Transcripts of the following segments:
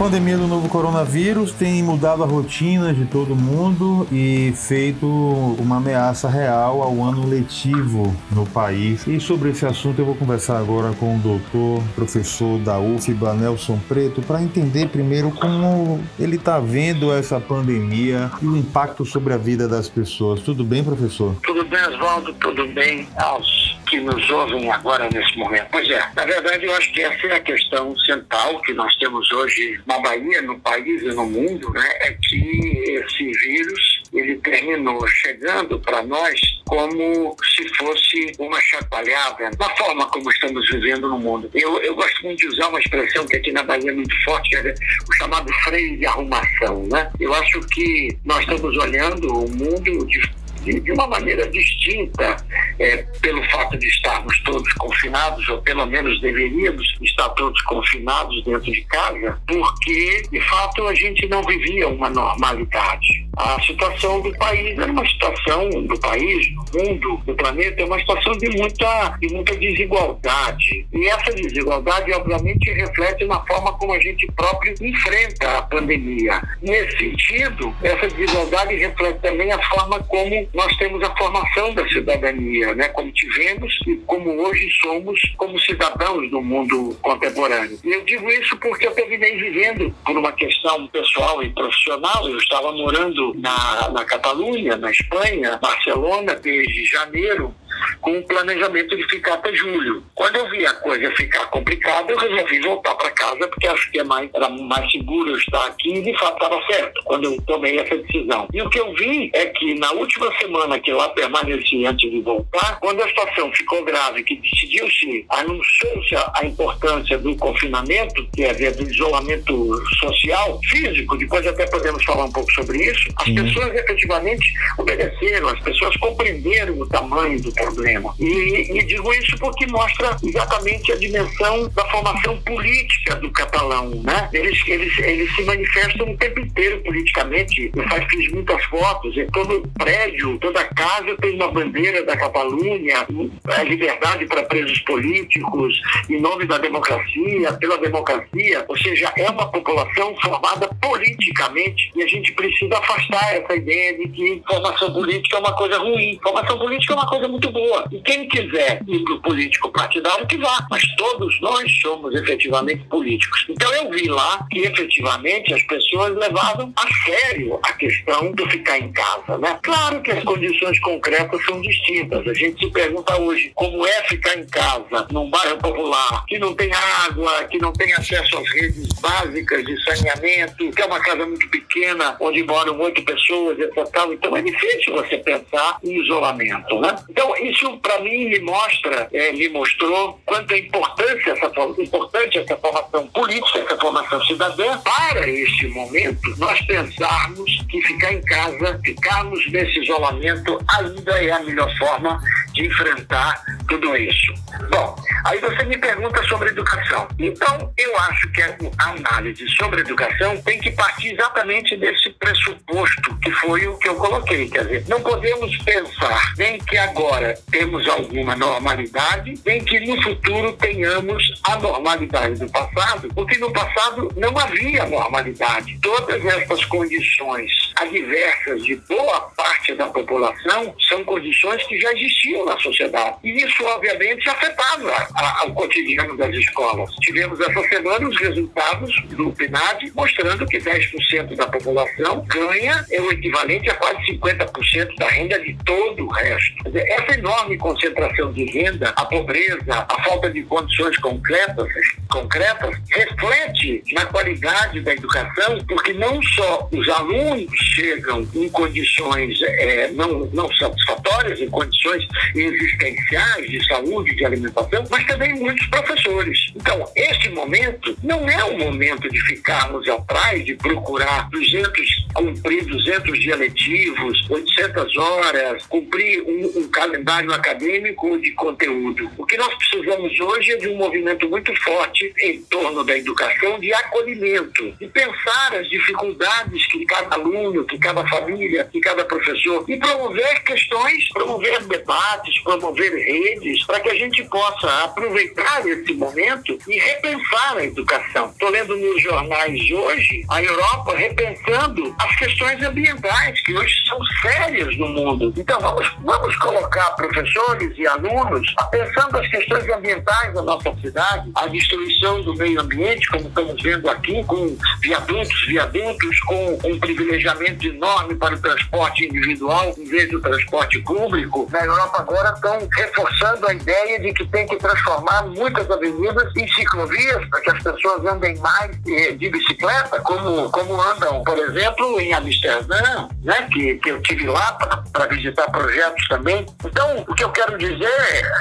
pandemia do novo coronavírus tem mudado a rotina de todo mundo e feito uma ameaça real ao ano letivo no país. E sobre esse assunto eu vou conversar agora com o doutor, professor da UFBA, Nelson Preto, para entender primeiro como ele está vendo essa pandemia e o impacto sobre a vida das pessoas. Tudo bem, professor? Tudo bem, Oswaldo, tudo bem aos que nos ouvem agora nesse momento. Pois é, na verdade eu acho que essa é a questão central que nós temos hoje na Bahia, no país e no mundo, né? É que esse vírus ele terminou chegando para nós como se fosse uma chacoalhada na forma como estamos vivendo no mundo. Eu, eu gosto muito de usar uma expressão que aqui na Bahia é muito forte, é o chamado freio de arrumação. Né? Eu acho que nós estamos olhando o mundo de de, de uma maneira distinta, é, pelo fato de estarmos todos confinados, ou pelo menos deveríamos estar todos confinados dentro de casa, porque, de fato, a gente não vivia uma normalidade. A situação do país era uma situação do país, do mundo, do planeta, é uma situação de muita, de muita desigualdade. E essa desigualdade, obviamente, reflete na forma como a gente próprio enfrenta a pandemia. Nesse sentido, essa desigualdade reflete também a forma como nós temos a formação da cidadania, né? como tivemos e como hoje somos como cidadãos do mundo contemporâneo. E eu digo isso porque eu terminei vivendo por uma questão pessoal e profissional. Eu estava morando na, na Catalunha, na Espanha, Barcelona, desde janeiro com o planejamento de ficar até julho. Quando eu vi a coisa ficar complicada, eu resolvi voltar para casa, porque acho que é mais, era mais seguro eu estar aqui e de fato estava certo quando eu tomei essa decisão. E o que eu vi é que na última semana que eu lá permaneci antes de voltar, quando a situação ficou grave, que decidiu-se, anunciou-se a importância do confinamento, que é do isolamento social, físico, depois até podemos falar um pouco sobre isso, as pessoas efetivamente obedeceram, as pessoas compreenderam o tamanho do problema. E, e, digo isso porque mostra exatamente a dimensão da formação política do catalão. Né? Eles, eles, eles se manifestam o tempo inteiro politicamente. Eu faz, fiz muitas fotos. Em todo prédio, toda casa tem uma bandeira da Catalunha, a liberdade para presos políticos, em nome da democracia, pela democracia. Ou seja, é uma população formada politicamente e a gente precisa afastar essa ideia de que formação política é uma coisa ruim. Formação política é uma coisa muito boa. E quem quiser ir para o político partidário, que vá. Mas todos nós somos efetivamente políticos. Então eu vi lá que efetivamente as pessoas levavam a sério a questão do ficar em casa. Né? Claro que as condições concretas são distintas. A gente se pergunta hoje como é ficar em casa num bairro popular que não tem água, que não tem acesso às redes básicas de saneamento, que é uma casa muito pequena, onde moram oito pessoas, etc. Então é difícil você pensar em isolamento. Né? Então, isso para mim me mostra, é, me mostrou quanto é importância essa, importante essa formação política, essa formação cidadã. Para este momento, nós pensarmos que ficar em casa, ficarmos nesse isolamento, ainda é a melhor forma de enfrentar tudo isso. Bom, aí você me pergunta sobre educação. Então, eu acho que a análise sobre educação tem que partir exatamente desse pressuposto que foi o que eu coloquei. Quer dizer, não podemos pensar nem que agora temos alguma normalidade, nem que no futuro tenhamos a normalidade do passado, porque no passado não havia normalidade. Todas essas condições adversas de boa parte da população são condições que já existiam na sociedade. E isso, obviamente, afetava a, a, o cotidiano das escolas. Tivemos essa semana os resultados do PNAD mostrando que 10% da população ganha é o equivalente a quase 50% da renda de todo o resto. Dizer, essa enorme concentração de renda, a pobreza, a falta de condições concretas, concretas reflete na qualidade da educação, porque não só os alunos chegam em condições é, não, não satisfatórias, em condições existenciais de saúde, de alimentação, mas também muitos professores. Então, este momento não é o momento de ficarmos atrás, de procurar 200, cumprir 200 dias letivos, 800 horas, cumprir um, um calendário acadêmico de conteúdo. O que nós precisamos hoje é de um movimento muito forte em torno da educação de acolhimento, de pensar as dificuldades que cada aluno, que cada família, que cada professor, e promover questões, promover debates, debates, promover redes, para que a gente possa aproveitar esse momento e repensar a educação. Estou lendo nos jornais hoje a Europa repensando as questões ambientais, que hoje são sérias no mundo. Então, vamos, vamos colocar professores e alunos pensando as questões ambientais da nossa cidade, a destruição do meio ambiente, como estamos vendo aqui, com viadutos, viadutos, com um privilegiamento enorme para o transporte individual em vez do transporte público. Na Europa agora estão reforçando a ideia de que tem que transformar muitas avenidas em ciclovias para que as pessoas andem mais de bicicleta, como, como andam, por exemplo, em Amsterdã, né, que, que eu tive lá para visitar projetos também. Então, o que eu quero dizer,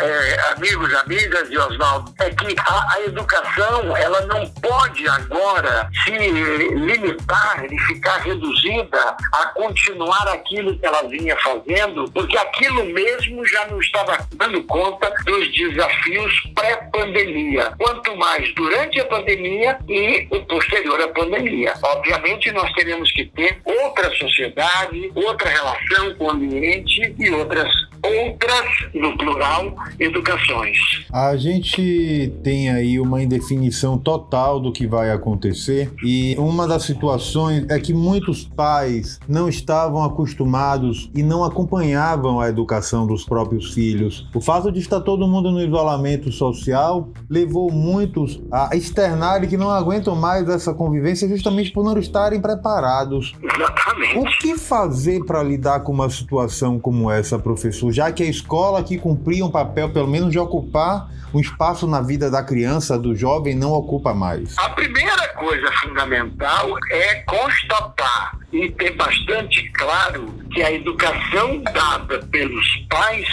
é, amigos, amigas e Oswaldo, é que a, a educação ela não pode agora se limitar e ficar reduzida a continuar aquilo que ela vinha fazendo, porque aquilo mesmo já não estava dando conta dos desafios pré-pandemia. Quanto mais durante a pandemia e o posterior à pandemia. Obviamente, nós teremos que ter outra sociedade, outra relação com o ambiente e outras outras, no plural, educações. A gente tem aí uma indefinição total do que vai acontecer e uma das situações é que muitos pais não estavam acostumados e não acompanhavam a educação dos próprios filhos. O fato de estar todo mundo no isolamento social levou muitos a externarem que não aguentam mais essa convivência justamente por não estarem preparados. Exatamente. O que fazer para lidar com uma situação como essa, professor? Já que a escola que cumpria um papel, pelo menos, de ocupar um espaço na vida da criança, do jovem, não ocupa mais? A primeira coisa fundamental é constatar e ter bastante claro que a educação dada pelos pais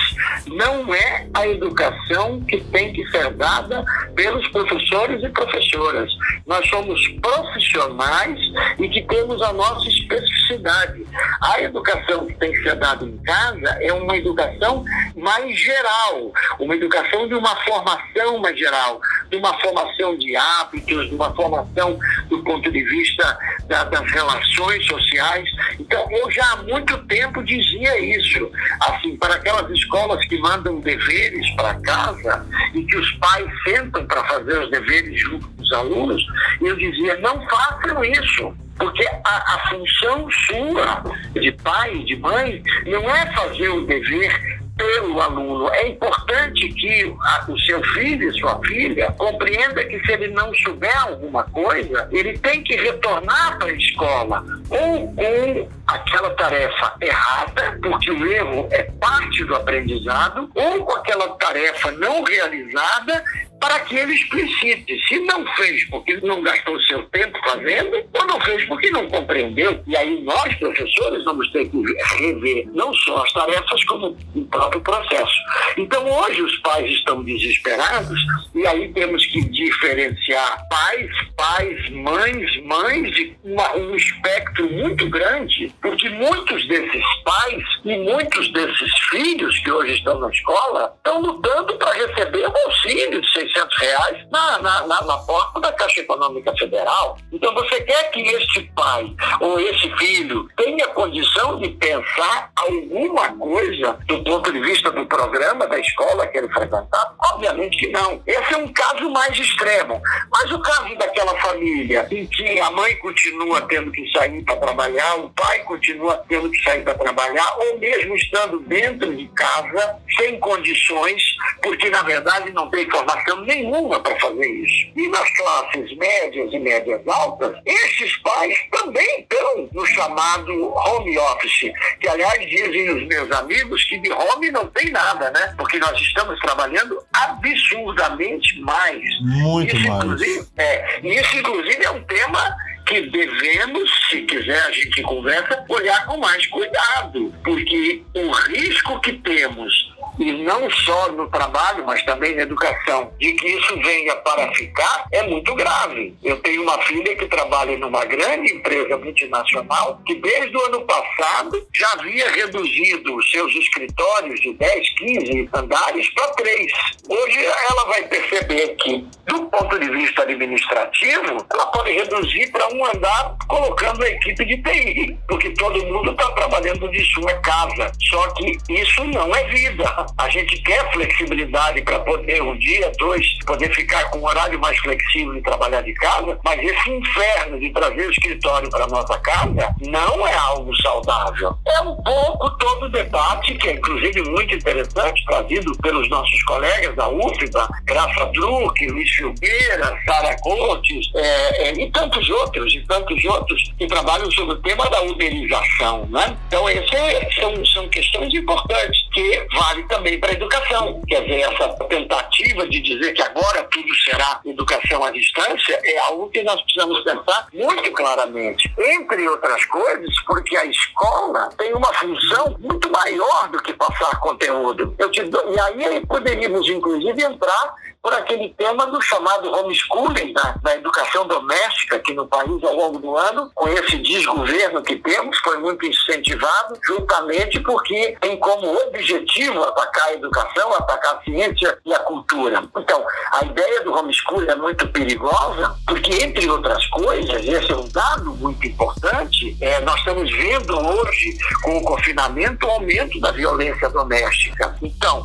não é a educação que tem que ser dada pelos professores e professoras. Nós somos profissionais e que temos a nossa especificidade. A educação que tem que ser dada em casa é uma educação mais geral, uma educação de uma formação mais geral, de uma formação de hábitos, de uma formação do ponto de vista da, das relações sociais. Então, eu já há muito tempo dizia isso, assim, para aquelas escolas que mandam deveres para casa e que os pais sentam para fazer os deveres junto com os alunos, eu dizia, não façam isso. Porque a, a função sua de pai e de mãe não é fazer o dever pelo aluno. É importante que o seu filho e sua filha compreenda que se ele não souber alguma coisa, ele tem que retornar para a escola ou com aquela tarefa errada, porque o erro é parte do aprendizado, ou com aquela tarefa não realizada para que ele explicite. Se não fez porque não gastou seu tempo fazendo, ou não fez porque não compreendeu. E aí nós, professores, vamos ter que rever não só as tarefas, como o próprio processo. Então hoje os pais estão desesperados e aí temos que diferenciar pais, pais, mães, mães de uma, um espectro muito grande, porque muitos desses pais e muitos desses filhos que hoje estão na escola estão lutando para receber um auxílio de 600 reais na, na, na, na porta da Caixa Econômica Federal. Então você quer que este pai ou esse filho tenha condição de pensar alguma coisa do ponto de vista do programa da escola que ele frequentar? Obviamente que não. Esse é um caso mais extremo. Mas o caso daquela família em que a mãe continua tendo que sair para trabalhar, o pai continua tendo que sair para trabalhar, ou mesmo estando dentro de casa, sem condições, porque na verdade não tem formação nenhuma para fazer isso. E nas classes médias e médias altas, esses pais também estão no chamado home office, que aliás dizem os meus amigos que de home não tem nada, né? Porque nós estamos trabalhando absurdamente mais. Muito isso, mais. Inclusive, é, isso, inclusive, é um tema que devemos, se quiser a gente conversa, olhar com mais cuidado, porque o risco que temos e não só no trabalho, mas também na educação, de que isso venha para ficar, é muito grave. Eu tenho uma filha que trabalha numa grande empresa multinacional que desde o ano passado já havia reduzido seus escritórios de 10, 15 andares para três. Hoje ela vai perceber que, do ponto de vista administrativo, ela pode reduzir para um andar colocando a equipe de TI, porque todo mundo está trabalhando de sua casa. Só que isso não é vida. A gente quer flexibilidade para poder um dia, dois, poder ficar com um horário mais flexível e trabalhar de casa, mas esse inferno de trazer o escritório para nossa casa não é algo saudável. É um pouco todo o debate, que é inclusive muito interessante, trazido pelos nossos colegas da UFBA, Graça Druck, Luiz Filgueira, Sara Contes, é, é, e tantos outros, e tantos outros que trabalham sobre o tema da uberização. Né? Então, essas são, são questões importantes que vale também para a educação. Quer dizer, essa tentativa de dizer que agora tudo será educação à distância é algo que nós precisamos pensar muito claramente. Entre outras coisas, porque a escola tem uma função muito maior do que passar conteúdo. Eu te dou, e aí poderíamos, inclusive, entrar por aquele tema do chamado homeschooling, da, da, educação doméstica aqui no país ao longo do ano, com esse desgoverno que temos, foi muito incentivado, juntamente porque tem como objetivo atacar a educação, atacar a ciência e a cultura. Então, a ideia do homeschooling é muito perigosa, porque, entre outras coisas, esse é um dado muito importante, é, nós estamos vendo hoje, com o confinamento, o aumento da violência doméstica. Então,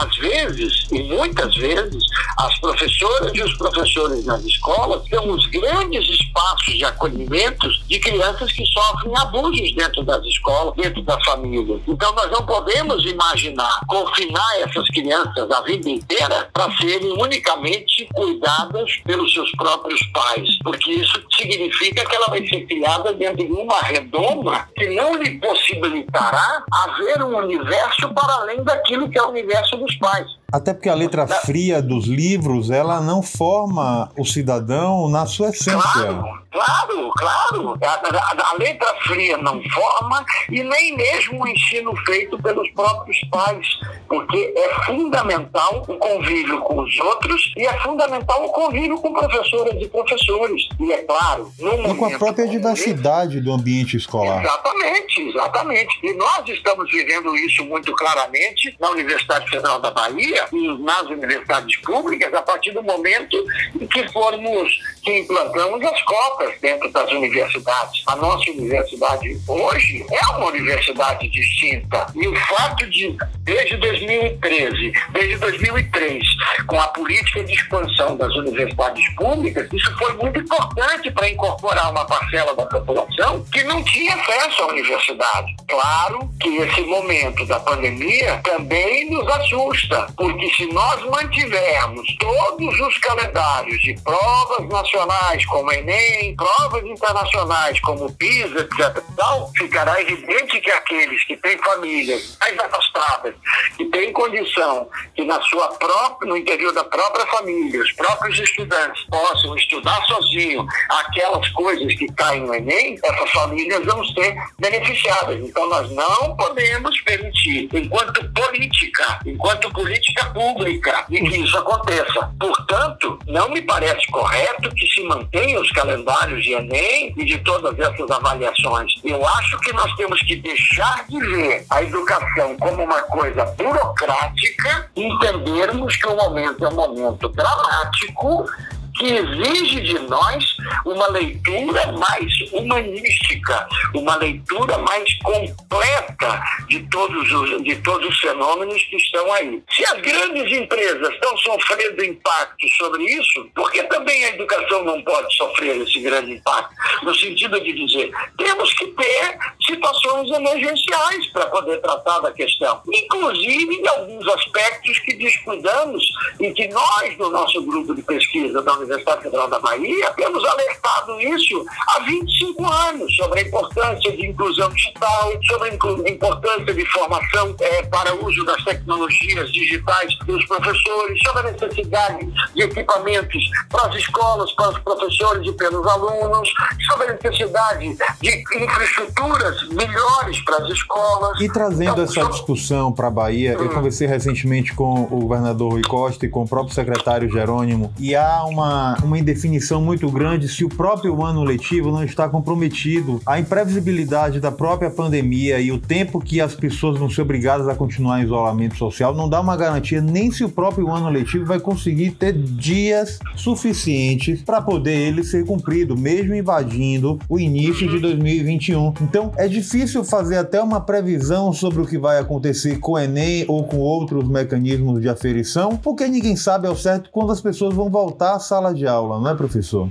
às vezes, e muitas vezes, as professoras e os professores nas escolas são os grandes espaços de acolhimento de crianças que sofrem abusos dentro das escolas, dentro da família. Então, nós não podemos imaginar confinar essas crianças a vida inteira para serem unicamente cuidadas pelos seus próprios pais, porque isso significa que ela vai ser criada dentro de uma redoma que não lhe possibilitará haver um universo para além daquilo que é o universo dos pais. Até porque a letra fria dos livros, ela não forma o cidadão na sua essência. Claro, claro, claro. A, a, a, letra fria não forma e nem mesmo o ensino feito pelos próprios pais, porque é fundamental o convívio com os outros e é fundamental o convívio com professoras e professores. E é claro, no e com a própria diversidade do ambiente escolar. Exatamente, exatamente. E nós estamos vivendo isso muito claramente na Universidade Federal da Bahia, nas universidades públicas a partir do momento em que formos, que implantamos as cotas dentro das universidades. A nossa universidade hoje é uma universidade distinta. E o fato de, desde 2013, desde 2003, com a política de expansão das universidades públicas, isso foi muito importante para incorporar uma parcela da população que não tinha acesso à universidade. Claro que esse momento da pandemia também nos assusta, porque se nós mantivermos todos os calendários de provas nacionais, como Enem, provas internacionais, como PISA, etc., ficará evidente que aqueles que têm famílias mais afastadas, que têm condição que na sua própria, no interior da própria família, os próprios estudantes possam estudar sozinho aquelas coisas que caem no Enem, essas famílias vão ser beneficiadas. Então nós não podemos permitir, enquanto política, enquanto política política pública de que isso aconteça. Portanto, não me parece correto que se mantenham os calendários de Enem e de todas essas avaliações. Eu acho que nós temos que deixar de ver a educação como uma coisa burocrática e entendermos que o momento é um momento dramático que exige de nós uma leitura mais humanística, uma leitura mais completa de todos os, de todos os fenômenos que estão aí. Se as grandes empresas estão sofrendo impacto sobre isso, por que também a educação não pode sofrer esse grande impacto? No sentido de dizer, temos que ter situações emergenciais para poder tratar da questão, inclusive em alguns aspectos que descuidamos e que nós, no nosso grupo de pesquisa da Universidade Federal da Bahia, temos alertado isso há 25 anos sobre a importância de inclusão digital, sobre a importância de formação é, para o uso das tecnologias digitais dos professores, sobre a necessidade de equipamentos para as escolas, para os professores e pelos alunos, sobre a necessidade de infraestruturas melhores para as escolas. E trazendo então, essa sobre... discussão para a Bahia, hum. eu conversei recentemente com o governador Rui Costa e com o próprio secretário Jerônimo, e há uma, uma indefinição muito grande verdade, se o próprio ano letivo não está comprometido, a imprevisibilidade da própria pandemia e o tempo que as pessoas vão ser obrigadas a continuar em isolamento social não dá uma garantia nem se o próprio ano letivo vai conseguir ter dias suficientes para poder ele ser cumprido, mesmo invadindo o início de 2021. Então, é difícil fazer até uma previsão sobre o que vai acontecer com o Enem ou com outros mecanismos de aferição, porque ninguém sabe ao certo quando as pessoas vão voltar à sala de aula, não é, professor?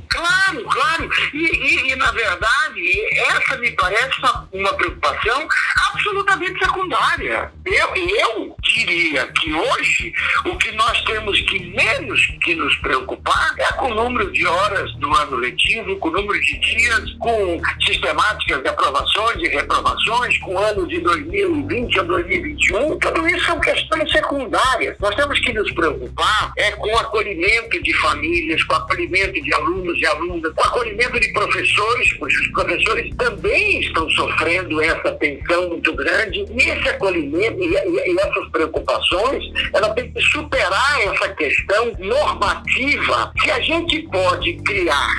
E, e, e na verdade, essa me parece uma preocupação absolutamente secundária. Eu, eu diria que hoje o que nós temos que menos que nos preocupar é com o número de horas do ano letivo, com o número de dias, com sistemáticas de aprovações e reprovações, com o ano de 2020 a 2021. Tudo isso são questões secundárias. Nós temos que nos preocupar é com o acolhimento de famílias, com o acolhimento de alunos e alunas, com o acolhimento de professores, pois os professores também estão sofrendo essa tensão muito grande. E esse acolhimento e, e, e essas preocupações, ela tem que superar essa questão normativa. Que a gente pode criar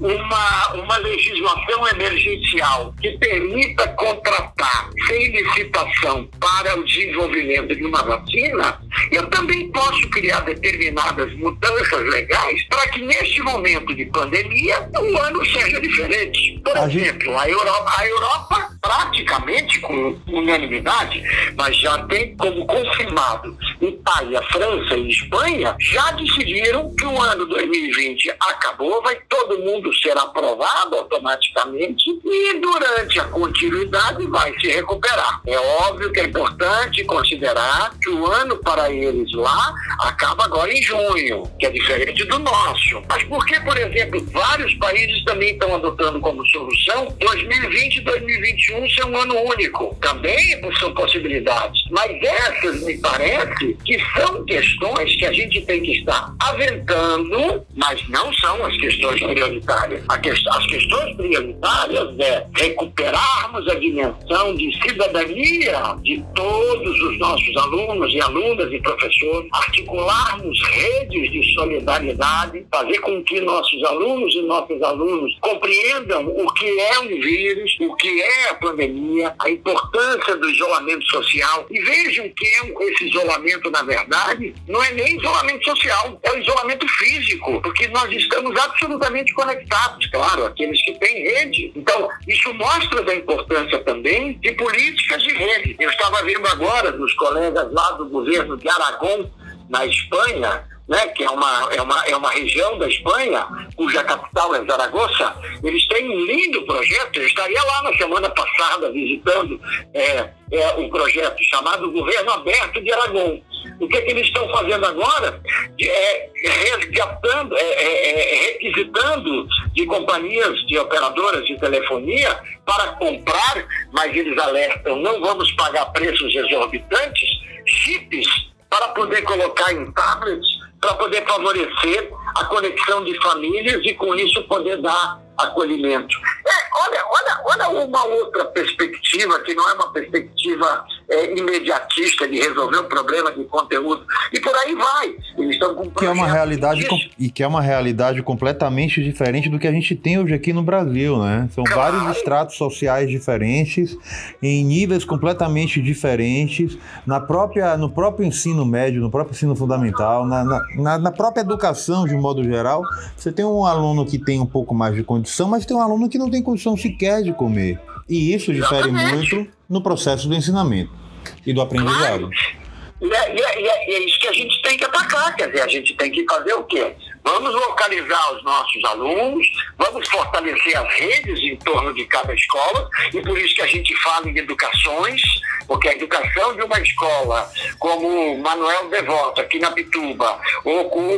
uma, uma legislação emergencial que permita contratar sem licitação para o desenvolvimento de uma vacina, eu também posso criar determinadas mudanças legais para que neste momento de pandemia o ano seja diferente. Por exemplo, a Europa, a Europa praticamente com unanimidade, mas já tem como confirmado Itália, França e Espanha já decidiram que o ano 2020 acabou, vai todo mundo ser aprovado automaticamente e durante a continuidade vai se recuperar. É óbvio que é importante considerar que o ano para eles lá acaba agora em junho, que é diferente do nosso. Mas por que, por exemplo, vários países também estão adotando como solução 2020 e 2021 ser um ano único? Também são possibilidades. Mas essas, me parece, que são questões que a gente tem que estar aventando, mas não são as questões prioritárias. as questões prioritárias é recuperarmos a dimensão de cidadania de todos os nossos alunos e alunas e professores, articularmos redes de solidariedade, fazer com que nossos alunos e nossos alunos compreendam o que é um vírus, o que é a pandemia, a importância do isolamento social e vejam que esse isolamento, na verdade, não é nem isolamento social, é o isolamento físico, porque nós estamos absolutamente conectados, claro, aqueles que têm rede. Então, isso mostra da importância também de políticas de rede. Eu estava vendo agora dos colegas lá do governo de Aragão, na Espanha, né, que é uma, é, uma, é uma região da Espanha, cuja capital é Zaragoza, eles têm um lindo projeto. Eu estaria lá na semana passada visitando é, é, um projeto chamado Governo Aberto de Aragão. O que, é que eles estão fazendo agora? É, resgatando, é, é, é, requisitando de companhias, de operadoras de telefonia para comprar, mas eles alertam, não vamos pagar preços exorbitantes, chips para poder colocar em tablets para poder favorecer a conexão de famílias e com isso poder dar acolhimento. É, olha, olha, olha uma outra perspectiva, que não é uma perspectiva é, imediatista de resolver um problema de conteúdo. E por aí vai. Eles estão com que é uma realidade E que é uma realidade completamente diferente do que a gente tem hoje aqui no Brasil, né? São claro. vários estratos sociais diferentes, em níveis completamente diferentes, na própria, no próprio ensino médio, no próprio ensino fundamental, na, na, na própria educação de modo geral. Você tem um aluno que tem um pouco mais de condição condição, mas tem um aluno que não tem condição sequer de comer. E isso difere Exatamente. muito no processo do ensinamento e do aprendizado. Claro. E é, e, é, e é, é, isso que a gente tem que atacar, quer dizer, a gente tem que fazer o quê? Vamos localizar os nossos alunos, vamos fortalecer as redes em torno de cada escola, e por isso que a gente fala em educações, porque a educação de uma escola como Manuel Devoto, aqui na Pituba, ou como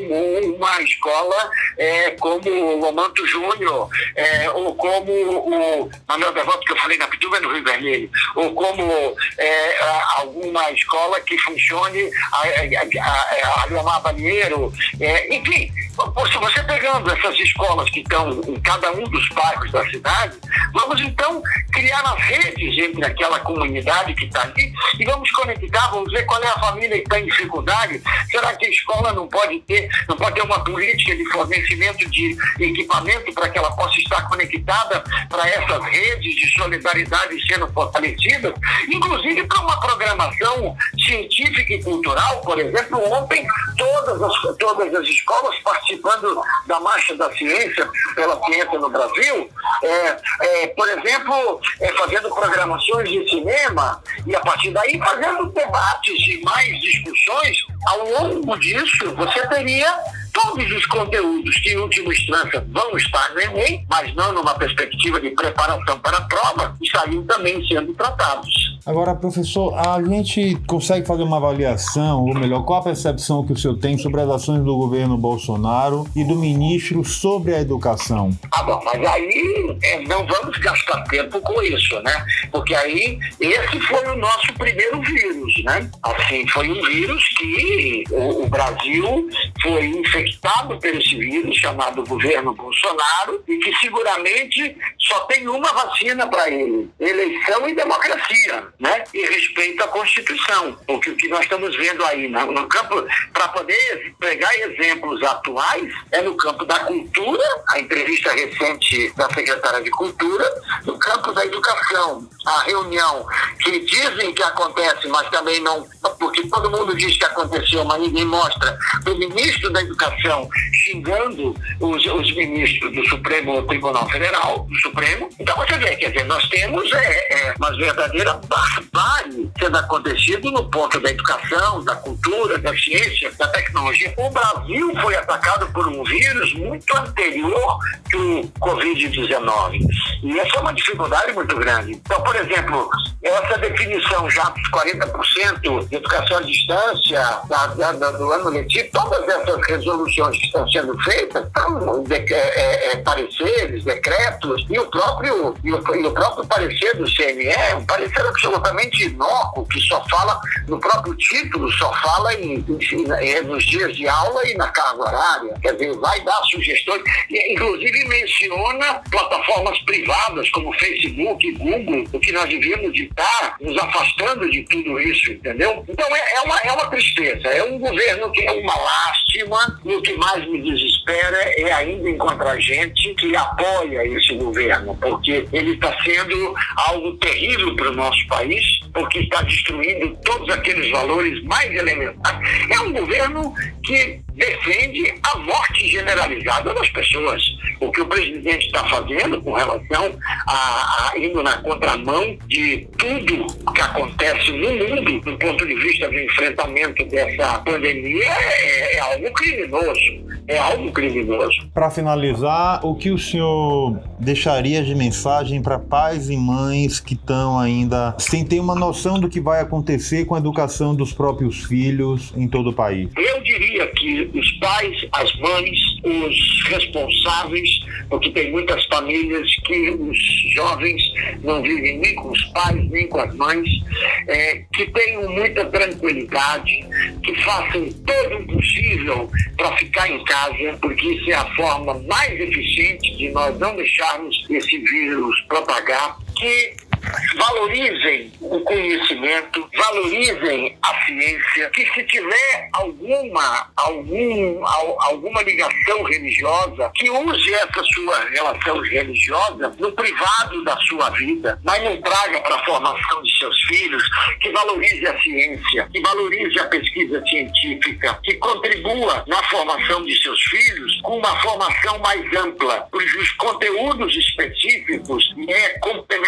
uma escola é, como Lomanto Júnior, é, ou como o Manuel Devoto, que eu falei na Pituba, é no Rio Vermelho, ou como é, alguma escola que funcione a, a, a, a Leomar Banheiro, é, enfim, se você pegando essas escolas que estão em cada um dos bairros da cidade, vamos então criar as redes entre aquela comunidade que está ali e vamos conectar, vamos ver qual é a família que está em dificuldade. Será que a escola não pode ter, não pode ter uma política de fornecimento de equipamento para que ela possa estar conectada para essas redes de solidariedade sendo fortalecidas, inclusive para uma programação científica e cultural, por exemplo, ontem todas as, todas as escolas participando da Marcha da Ciência pela Ciência no Brasil, é, é, por exemplo, é, fazendo programações de cinema e a partir daí fazendo debates e mais discussões, ao longo disso você teria todos os conteúdos que, em última instância, vão estar no Enem, mas não numa perspectiva de preparação para a prova, estariam também sendo tratados. Agora, professor, a gente consegue fazer uma avaliação, ou melhor, qual a percepção que o senhor tem sobre as ações do governo Bolsonaro e do ministro sobre a educação? Ah, bom, mas aí é, não vamos gastar tempo com isso, né? Porque aí esse foi o nosso primeiro vírus, né? Assim, foi um vírus que o, o Brasil foi infectado por esse vírus chamado governo Bolsonaro e que seguramente só tem uma vacina para ele: eleição e democracia né? e respeito à Constituição. O que nós estamos vendo aí no, no campo, para poder pegar exemplos atuais, é no campo da cultura, a entrevista recente da secretária de Cultura, no campo da educação, a reunião que dizem que acontece, mas também não, porque todo mundo diz que aconteceu, mas ninguém mostra, do ministro da Educação xingando os, os ministros do Supremo Tribunal Federal, do Supremo. Então você vê, quer dizer, nós temos é, é, uma verdadeira barbárie sendo acontecido no ponto da educação, da cultura, da ciência, da tecnologia. O Brasil foi atacado por um vírus muito anterior que o Covid-19. E essa é uma dificuldade muito grande. Então, por exemplo, essa definição já dos 40% de educação à distância da, da, do ano letivo, todas essas resoluções que estão sendo feitas são de, é, é, é, pareceres, decretos, e o próprio, e o, e o próprio parecer do CNE, um parecer absolutamente inócuo, que só fala, no próprio título, só fala em, em, nos dias de aula e na carga horária. Quer dizer, vai dar sugestões, inclusive menciona plataformas privadas como Facebook e Google, o que nós devíamos estar nos afastando de tudo isso, entendeu? Então é, é, uma, é uma tristeza, é um governo que é uma lástima e o que mais me desespera é ainda encontrar gente que apoia esse governo, porque ele está sendo algo terrível para o nosso país, porque está destruindo todos aqueles valores mais elementares. É um governo que defende a morte generalizada das pessoas. O que o presidente está fazendo com relação a, a, indo na contramão de tudo que acontece no mundo do ponto de vista do enfrentamento dessa pandemia é, é algo criminoso. É algo criminoso. Para finalizar, o que o senhor deixaria de mensagem para pais e mães que estão ainda sem ter uma noção do que vai acontecer com a educação dos próprios filhos em todo o país? Eu diria que os pais, as mães, os responsáveis, porque tem muitas famílias que os jovens não vivem nem com os pais, nem com as mães, é, que tenham muita tranquilidade, que façam todo o possível para ficar em casa, porque isso é a forma mais eficiente de nós não deixarmos esse vírus propagar, que valorizem o conhecimento, valorizem a ciência, que se tiver alguma, algum, alguma ligação religiosa, que use essa sua relação religiosa no privado da sua vida, mas não traga para a formação de seus filhos, que valorize a ciência, que valorize a pesquisa científica, que contribua na formação de seus filhos com uma formação mais ampla, os conteúdos específicos e a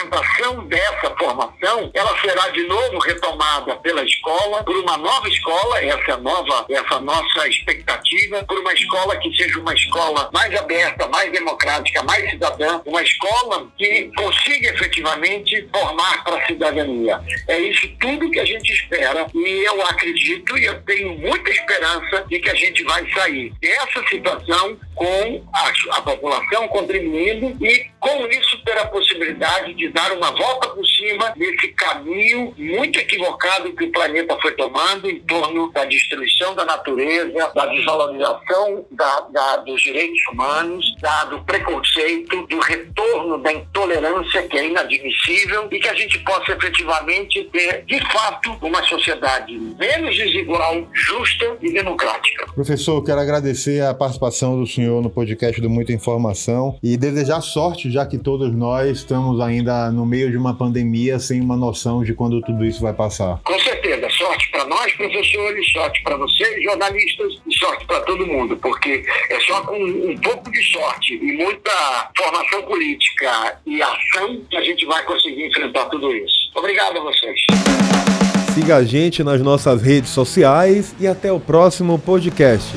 complementação dessa formação, ela será de novo retomada pela escola, por uma nova escola, essa é nova, essa nossa expectativa, por uma escola que seja uma escola mais aberta, mais democrática, mais cidadã, uma escola que consiga efetivamente formar para a cidadania. É isso tudo que a gente espera e eu acredito e eu tenho muita esperança de que a gente vai sair dessa situação com a, a população contribuindo e, com isso, ter a possibilidade de dar uma volta por cima caminho muito equivocado que o planeta foi tomando em torno da destruição da natureza, da desvalorização da, da, dos direitos humanos, da, do preconceito, do retorno da intolerância que é inadmissível e que a gente possa efetivamente ter, de fato, uma sociedade menos desigual, justa e democrática. Professor, quero agradecer a participação do senhor no podcast do Muita Informação e desejar sorte, já que todos nós estamos ainda no meio de uma pandemia sem uma noção de quando tudo isso vai passar. Com certeza, sorte para nós, professores, sorte para vocês, jornalistas, e sorte para todo mundo, porque é só com um pouco de sorte e muita formação política e ação que a gente vai conseguir enfrentar tudo isso. Obrigado a vocês. Siga a gente nas nossas redes sociais e até o próximo podcast.